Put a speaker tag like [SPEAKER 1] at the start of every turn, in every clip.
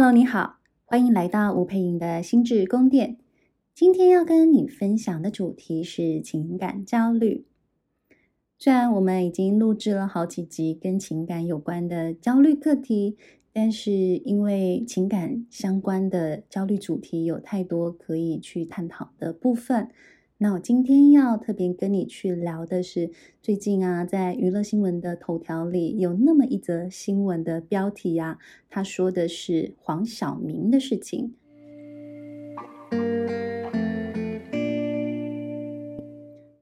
[SPEAKER 1] Hello，你好，欢迎来到吴佩莹的心智宫殿。今天要跟你分享的主题是情感焦虑。虽然我们已经录制了好几集跟情感有关的焦虑课题，但是因为情感相关的焦虑主题有太多可以去探讨的部分，那我今天要特别跟你去聊的是，最近啊，在娱乐新闻的头条里有那么一则新闻的标题呀、啊，他说的是黄晓明的事情。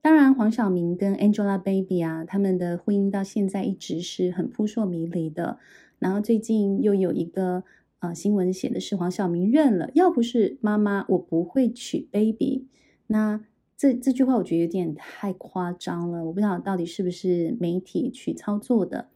[SPEAKER 1] 当然黄晓明跟 Angelababy 啊，他们的婚姻到现在一直是很扑朔迷离的。然后最近又有一个呃新闻写的是黄晓明认了，要不是妈妈，我不会娶 Baby。那这这句话我觉得有点太夸张了，我不知道到底是不是媒体去操作的。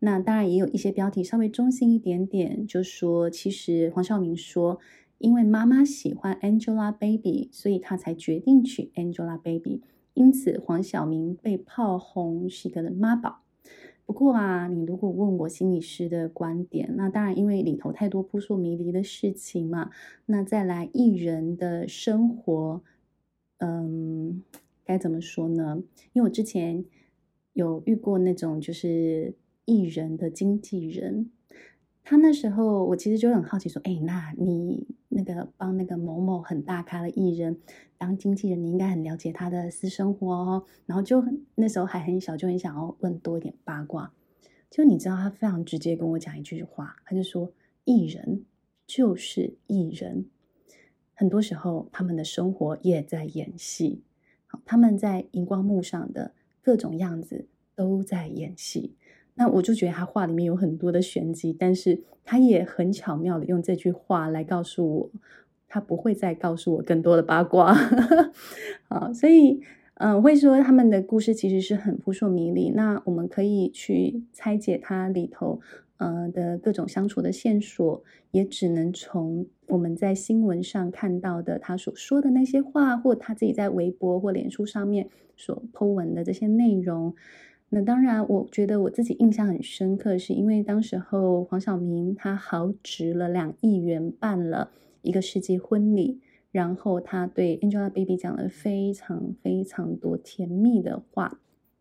[SPEAKER 1] 那当然也有一些标题稍微中性一点点，就说其实黄晓明说，因为妈妈喜欢 Angelababy，所以他才决定娶 Angelababy。因此，黄晓明被炮轰是一个妈宝。不过啊，你如果问我心理师的观点，那当然，因为里头太多扑朔迷离的事情嘛。那再来艺人的生活，嗯，该怎么说呢？因为我之前有遇过那种就是艺人的经纪人。他那时候，我其实就很好奇，说：“哎，那你那个帮那个某某很大咖的艺人当经纪人，你应该很了解他的私生活哦。”然后就那时候还很小，就很想要问多一点八卦。就你知道，他非常直接跟我讲一句话，他就说：“艺人就是艺人，很多时候他们的生活也在演戏，他们在荧光幕上的各种样子都在演戏。”那我就觉得他话里面有很多的玄机，但是他也很巧妙的用这句话来告诉我，他不会再告诉我更多的八卦。好，所以，嗯、呃，会说他们的故事其实是很扑朔迷离。那我们可以去拆解它里头，呃的各种相处的线索，也只能从我们在新闻上看到的他所说的那些话，或他自己在微博或脸书上面所 po 文的这些内容。那当然，我觉得我自己印象很深刻，是因为当时候黄晓明他豪掷了两亿元办了一个世纪婚礼，然后他对 Angelababy 讲了非常非常多甜蜜的话，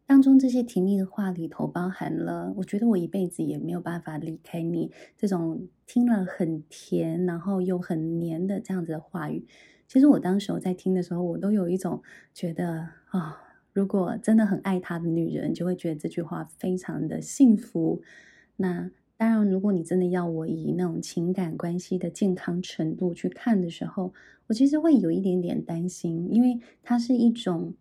[SPEAKER 1] 当中这些甜蜜的话里头包含了，我觉得我一辈子也没有办法离开你这种听了很甜，然后又很黏的这样子的话语。其实我当时候在听的时候，我都有一种觉得啊。如果真的很爱他的女人，就会觉得这句话非常的幸福。那当然，如果你真的要我以那种情感关系的健康程度去看的时候，我其实会有一点点担心，因为它是一种，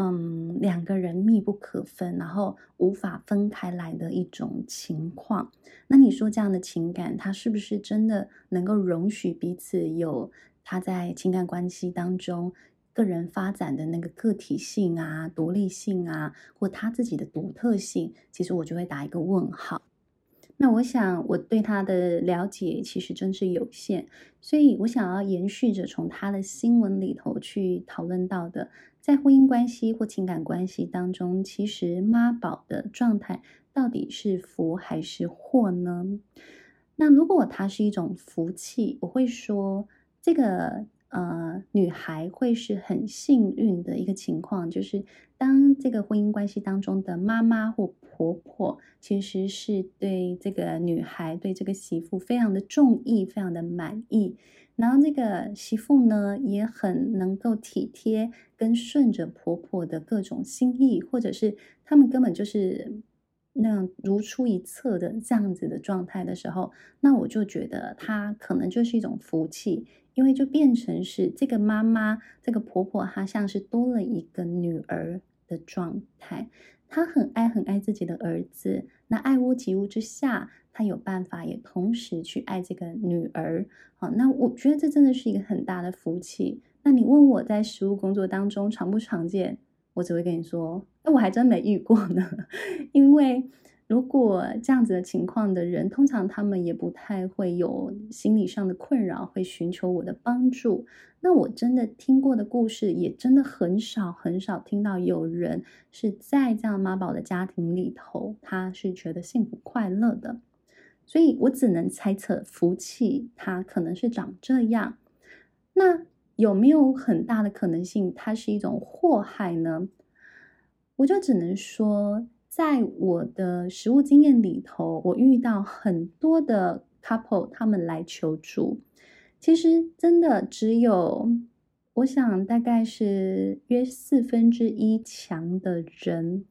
[SPEAKER 1] 嗯，两个人密不可分，然后无法分开来的一种情况。那你说这样的情感，它是不是真的能够容许彼此有他在情感关系当中？个人发展的那个个体性啊、独立性啊，或他自己的独特性，其实我就会打一个问号。那我想我对他的了解其实真是有限，所以我想要延续着从他的新闻里头去讨论到的，在婚姻关系或情感关系当中，其实妈宝的状态到底是福还是祸呢？那如果它是一种福气，我会说这个。呃，女孩会是很幸运的一个情况，就是当这个婚姻关系当中的妈妈或婆婆，其实是对这个女孩、对这个媳妇非常的中意、非常的满意，然后这个媳妇呢，也很能够体贴跟顺着婆婆的各种心意，或者是他们根本就是那样如出一辙的这样子的状态的时候，那我就觉得她可能就是一种福气。因为就变成是这个妈妈，这个婆婆，她像是多了一个女儿的状态。她很爱很爱自己的儿子，那爱屋及乌之下，她有办法也同时去爱这个女儿。好，那我觉得这真的是一个很大的福气。那你问我在实务工作当中常不常见，我只会跟你说，哎，我还真没遇过呢，因为。如果这样子的情况的人，通常他们也不太会有心理上的困扰，会寻求我的帮助。那我真的听过的故事，也真的很少很少听到有人是在这样妈宝的家庭里头，他是觉得幸福快乐的。所以我只能猜测福气它可能是长这样。那有没有很大的可能性它是一种祸害呢？我就只能说，在我的实务经验里头，我遇到很多的 couple，他们来求助，其实真的只有，我想大概是约四分之一强的人，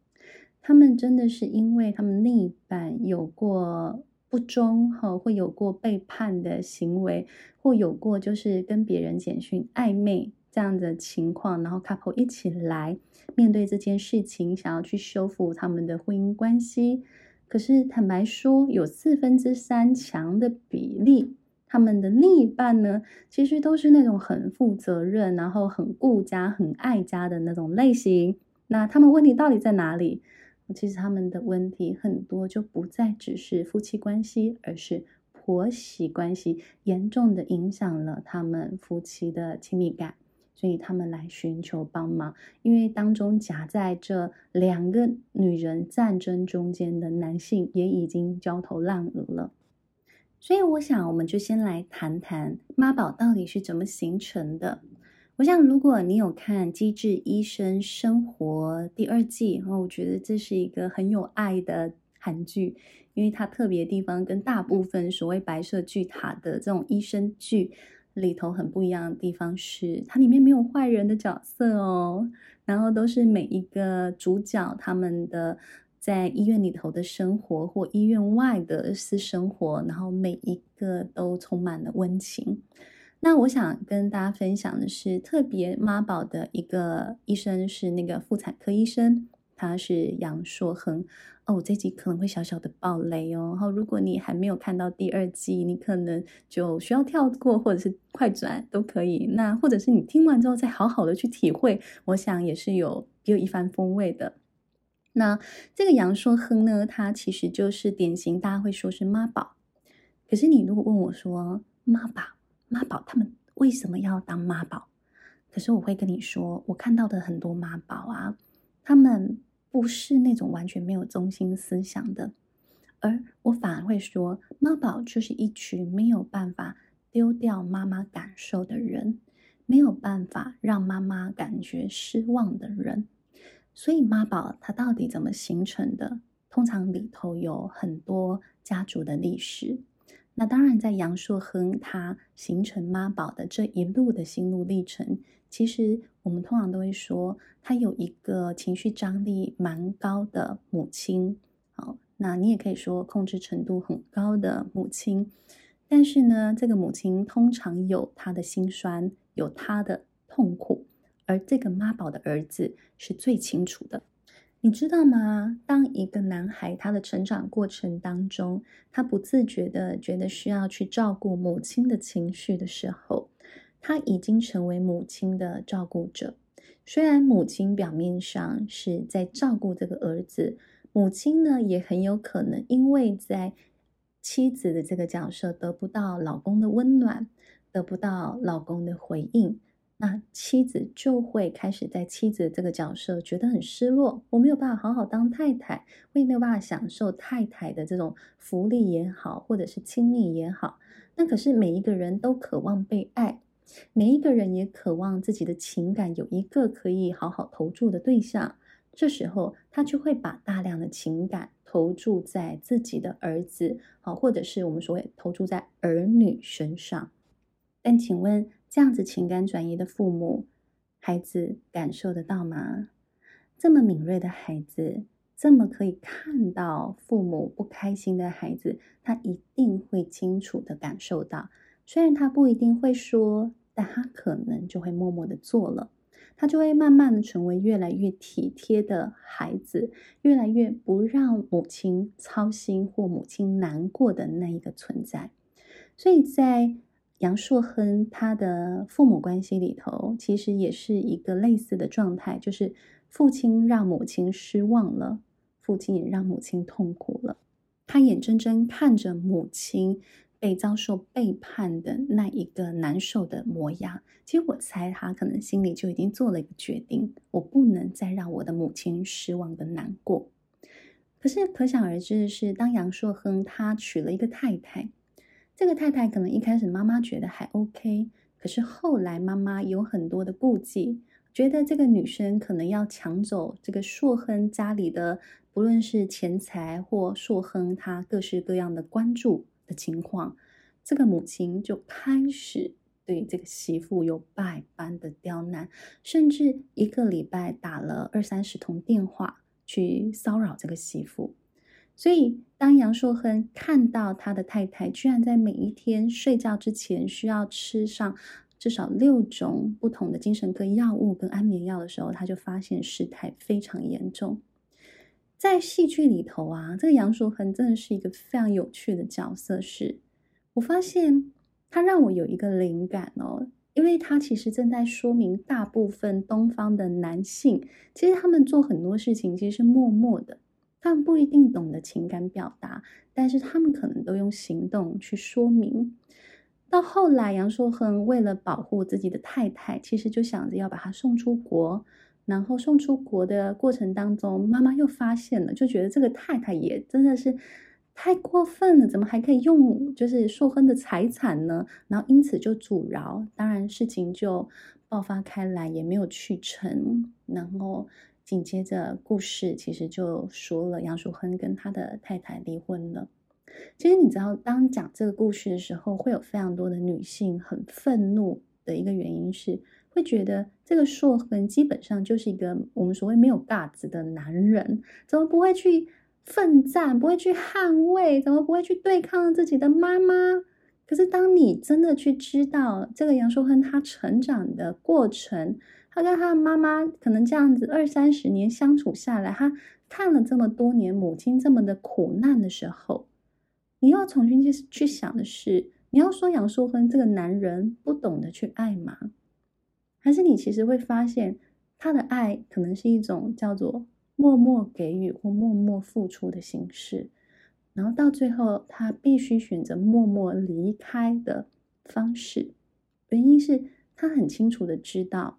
[SPEAKER 1] 他们真的是因为他们另一半有过。不忠哈，会有过背叛的行为，或有过就是跟别人简讯暧昧这样的情况，然后 couple 一起来面对这件事情，想要去修复他们的婚姻关系。可是坦白说，有四分之三强的比例，他们的另一半呢，其实都是那种很负责任，然后很顾家、很爱家的那种类型。那他们问题到底在哪里？其实他们的问题很多，就不再只是夫妻关系，而是婆媳关系，严重的影响了他们夫妻的亲密感，所以他们来寻求帮忙。因为当中夹在这两个女人战争中间的男性也已经焦头烂额了。所以我想，我们就先来谈谈妈宝到底是怎么形成的。我想，如果你有看《机智医生生活》第二季，然后我觉得这是一个很有爱的韩剧，因为它特别地方跟大部分所谓白色巨塔的这种医生剧里头很不一样的地方是，它里面没有坏人的角色哦，然后都是每一个主角他们的在医院里头的生活或医院外的私生活，然后每一个都充满了温情。那我想跟大家分享的是，特别妈宝的一个医生是那个妇产科医生，他是杨硕亨。哦，我这集可能会小小的爆雷哦。然后，如果你还没有看到第二季，你可能就需要跳过，或者是快转都可以。那或者是你听完之后再好好的去体会，我想也是有别有一番风味的。那这个杨硕亨呢，他其实就是典型大家会说是妈宝。可是你如果问我说妈宝，妈宝他们为什么要当妈宝？可是我会跟你说，我看到的很多妈宝啊，他们不是那种完全没有中心思想的，而我反而会说，妈宝就是一群没有办法丢掉妈妈感受的人，没有办法让妈妈感觉失望的人。所以妈宝它到底怎么形成的？通常里头有很多家族的历史。那当然，在杨硕亨他形成妈宝的这一路的心路历程，其实我们通常都会说，他有一个情绪张力蛮高的母亲，好，那你也可以说控制程度很高的母亲，但是呢，这个母亲通常有他的心酸，有他的痛苦，而这个妈宝的儿子是最清楚的。你知道吗？当一个男孩他的成长过程当中，他不自觉的觉得需要去照顾母亲的情绪的时候，他已经成为母亲的照顾者。虽然母亲表面上是在照顾这个儿子，母亲呢也很有可能因为在妻子的这个角色得不到老公的温暖，得不到老公的回应。那妻子就会开始在妻子这个角色觉得很失落，我没有办法好好当太太，我也没有办法享受太太的这种福利也好，或者是亲密也好。那可是每一个人都渴望被爱，每一个人也渴望自己的情感有一个可以好好投注的对象。这时候他就会把大量的情感投注在自己的儿子，好，或者是我们所谓投注在儿女身上。但请问？这样子情感转移的父母，孩子感受得到吗？这么敏锐的孩子，这么可以看到父母不开心的孩子，他一定会清楚地感受到。虽然他不一定会说，但他可能就会默默地做了。他就会慢慢的成为越来越体贴的孩子，越来越不让母亲操心或母亲难过的那一个存在。所以在杨硕亨他的父母关系里头，其实也是一个类似的状态，就是父亲让母亲失望了，父亲也让母亲痛苦了。他眼睁睁看着母亲被遭受背叛的那一个难受的模样，其实我猜他可能心里就已经做了一个决定：我不能再让我的母亲失望的难过。可是可想而知的是，当杨硕亨他娶了一个太太，这个太太可能一开始妈妈觉得还 OK，可是后来妈妈有很多的顾忌，觉得这个女生可能要抢走这个硕亨家里的，不论是钱财或硕亨他各式各样的关注的情况，这个母亲就开始对这个媳妇有百般的刁难，甚至一个礼拜打了二三十通电话。去骚扰这个媳妇，所以当杨硕亨看到他的太太居然在每一天睡觉之前需要吃上至少六种不同的精神科药物跟安眠药的时候，他就发现事态非常严重。在戏剧里头啊，这个杨硕亨真的是一个非常有趣的角色，是我发现他让我有一个灵感哦。因为他其实正在说明，大部分东方的男性，其实他们做很多事情其实是默默的，他们不一定懂得情感表达，但是他们可能都用行动去说明。到后来，杨硕亨为了保护自己的太太，其实就想着要把她送出国，然后送出国的过程当中，妈妈又发现了，就觉得这个太太也真的是。太过分了，怎么还可以用就是硕亨的财产呢？然后因此就阻挠，当然事情就爆发开来，也没有去成。然后紧接着故事其实就说了，杨硕亨跟他的太太离婚了。其实你知道，当讲这个故事的时候，会有非常多的女性很愤怒的一个原因是，会觉得这个硕亨基本上就是一个我们所谓没有 guts 的男人，怎么不会去？奋战不会去捍卫，怎么不会去对抗自己的妈妈？可是当你真的去知道这个杨硕亨他成长的过程，他跟他的妈妈可能这样子二三十年相处下来，他看了这么多年母亲这么的苦难的时候，你要重新去去想的是，你要说杨硕亨这个男人不懂得去爱吗？还是你其实会发现他的爱可能是一种叫做。默默给予或默默付出的形式，然后到最后，他必须选择默默离开的方式。原因是他很清楚的知道，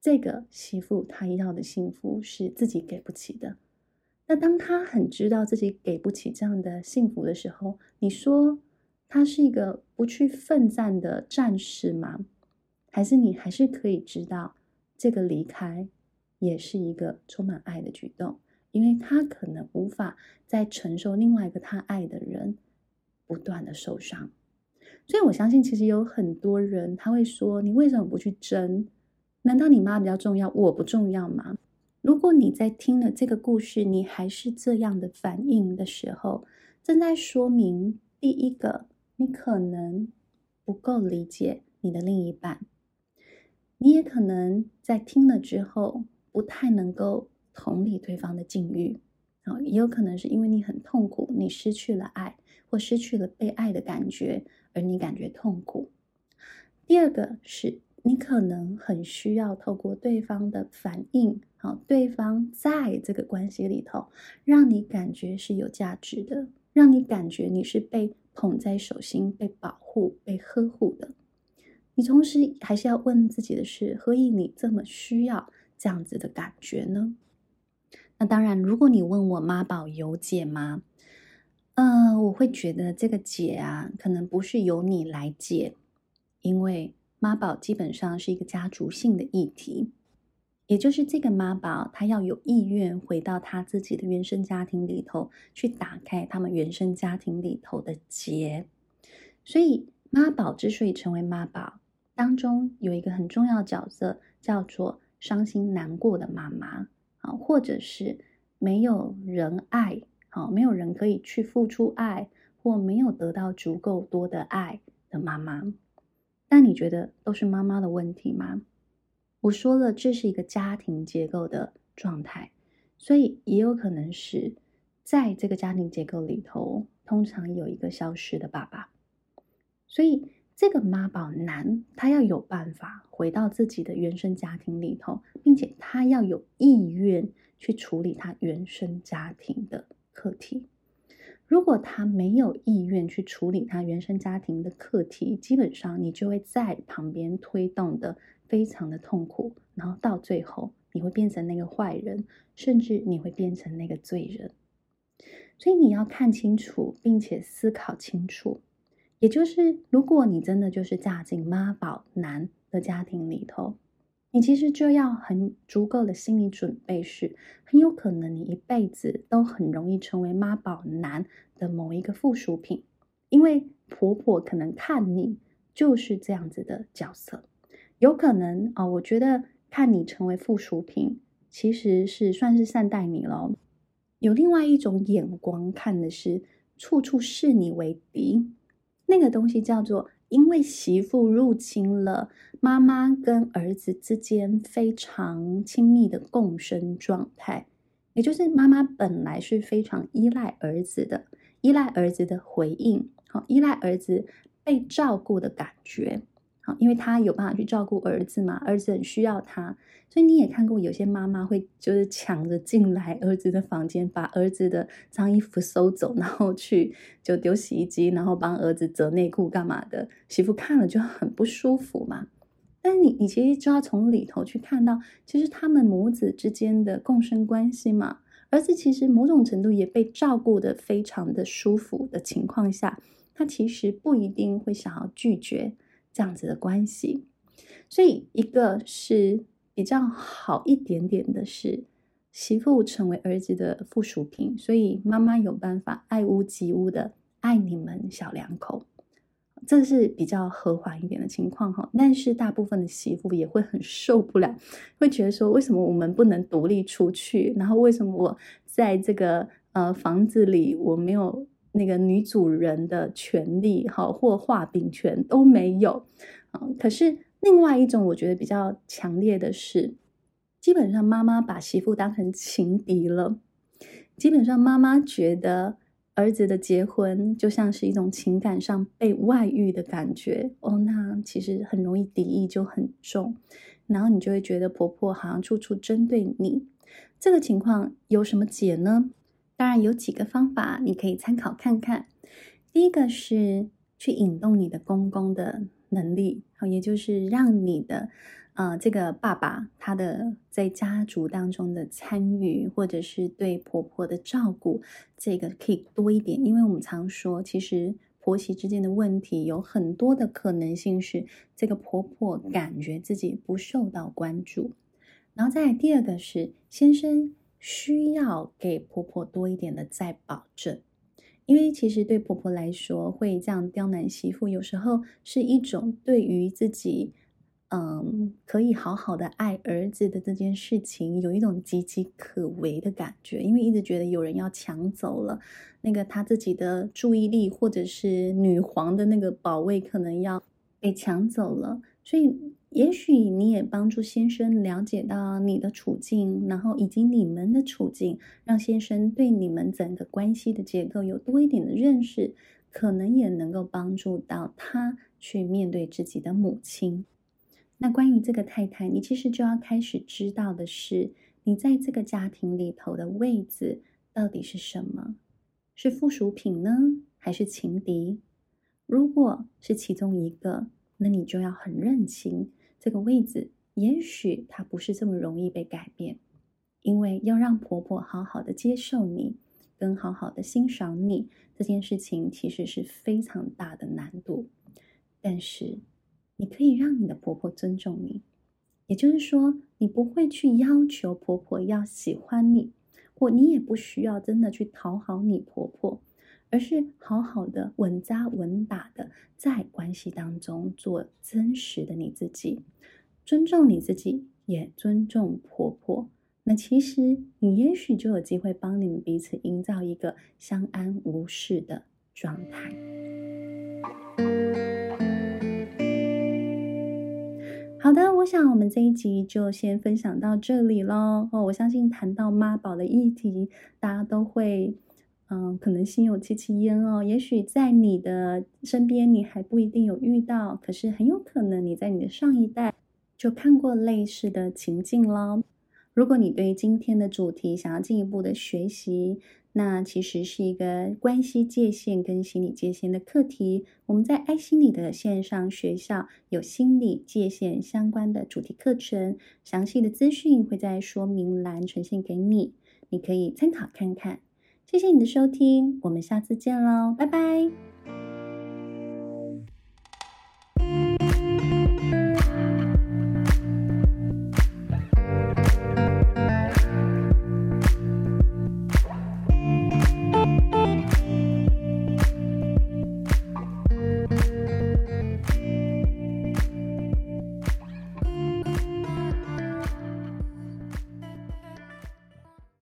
[SPEAKER 1] 这个媳妇她要的幸福是自己给不起的。那当他很知道自己给不起这样的幸福的时候，你说他是一个不去奋战的战士吗？还是你还是可以知道这个离开？也是一个充满爱的举动，因为他可能无法再承受另外一个他爱的人不断的受伤，所以我相信，其实有很多人他会说：“你为什么不去争？难道你妈比较重要，我不重要吗？”如果你在听了这个故事，你还是这样的反应的时候，正在说明第一个，你可能不够理解你的另一半，你也可能在听了之后。不太能够同理对方的境遇，啊，也有可能是因为你很痛苦，你失去了爱或失去了被爱的感觉，而你感觉痛苦。第二个是你可能很需要透过对方的反应，好，对方在这个关系里头，让你感觉是有价值的，让你感觉你是被捧在手心、被保护、被呵护的。你同时还是要问自己的是：何以你这么需要？这样子的感觉呢？那当然，如果你问我妈宝有解吗？呃，我会觉得这个解啊，可能不是由你来解，因为妈宝基本上是一个家族性的议题，也就是这个妈宝他要有意愿回到他自己的原生家庭里头，去打开他们原生家庭里头的结。所以妈宝之所以成为妈宝，当中有一个很重要角色叫做。伤心难过的妈妈啊，或者是没有人爱，啊，没有人可以去付出爱，或没有得到足够多的爱的妈妈，那你觉得都是妈妈的问题吗？我说了，这是一个家庭结构的状态，所以也有可能是在这个家庭结构里头，通常有一个消失的爸爸，所以。这个妈宝男，他要有办法回到自己的原生家庭里头，并且他要有意愿去处理他原生家庭的课题。如果他没有意愿去处理他原生家庭的课题，基本上你就会在旁边推动的非常的痛苦，然后到最后你会变成那个坏人，甚至你会变成那个罪人。所以你要看清楚，并且思考清楚。也就是，如果你真的就是嫁进妈宝男的家庭里头，你其实就要很足够的心理准备，是很有可能你一辈子都很容易成为妈宝男的某一个附属品，因为婆婆可能看你就是这样子的角色，有可能啊、哦，我觉得看你成为附属品，其实是算是善待你了。有另外一种眼光看的是处处视你为敌。那个东西叫做，因为媳妇入侵了妈妈跟儿子之间非常亲密的共生状态，也就是妈妈本来是非常依赖儿子的，依赖儿子的回应，好，依赖儿子被照顾的感觉。因为他有办法去照顾儿子嘛，儿子很需要他，所以你也看过有些妈妈会就是抢着进来儿子的房间，把儿子的脏衣服收走，然后去就丢洗衣机，然后帮儿子折内裤干嘛的，媳妇看了就很不舒服嘛。但你你其实就要从里头去看到，其实他们母子之间的共生关系嘛，儿子其实某种程度也被照顾得非常的舒服的情况下，他其实不一定会想要拒绝。这样子的关系，所以一个是比较好一点点的是，媳妇成为儿子的附属品，所以妈妈有办法爱屋及乌的爱你们小两口，这是比较和缓一点的情况哈。但是大部分的媳妇也会很受不了，会觉得说，为什么我们不能独立出去？然后为什么我在这个呃房子里我没有？那个女主人的权利，哈，或话柄权都没有，啊，可是另外一种我觉得比较强烈的是，基本上妈妈把媳妇当成情敌了，基本上妈妈觉得儿子的结婚就像是一种情感上被外遇的感觉，哦，那其实很容易敌意就很重，然后你就会觉得婆婆好像处处针对你，这个情况有什么解呢？当然有几个方法，你可以参考看看。第一个是去引动你的公公的能力，好也就是让你的呃这个爸爸他的在家族当中的参与，或者是对婆婆的照顾，这个可以多一点。因为我们常说，其实婆媳之间的问题有很多的可能性是这个婆婆感觉自己不受到关注。然后再第二个是先生。需要给婆婆多一点的再保证，因为其实对婆婆来说，会这样刁难媳妇，有时候是一种对于自己，嗯，可以好好的爱儿子的这件事情，有一种岌岌可危的感觉，因为一直觉得有人要抢走了那个他自己的注意力，或者是女皇的那个宝位可能要被抢走了，所以。也许你也帮助先生了解到你的处境，然后以及你们的处境，让先生对你们整个关系的结构有多一点的认识，可能也能够帮助到他去面对自己的母亲。那关于这个太太，你其实就要开始知道的是，你在这个家庭里头的位置到底是什么？是附属品呢，还是情敌？如果是其中一个，那你就要很认清。这个位置，也许它不是这么容易被改变，因为要让婆婆好好的接受你，跟好好的欣赏你，这件事情其实是非常大的难度。但是，你可以让你的婆婆尊重你，也就是说，你不会去要求婆婆要喜欢你，或你也不需要真的去讨好你婆婆。而是好好的稳扎稳打的在关系当中做真实的你自己，尊重你自己，也尊重婆婆。那其实你也许就有机会帮你们彼此营造一个相安无事的状态。好的，我想我们这一集就先分享到这里喽。哦，我相信谈到妈宝的议题，大家都会。嗯，可能心有戚戚焉哦。也许在你的身边，你还不一定有遇到，可是很有可能你在你的上一代就看过类似的情境咯。如果你对今天的主题想要进一步的学习，那其实是一个关系界限跟心理界限的课题。我们在爱心理的线上学校有心理界限相关的主题课程，详细的资讯会在说明栏呈现给你，你可以参考看看。谢谢你的收听，我们下次见喽，拜拜。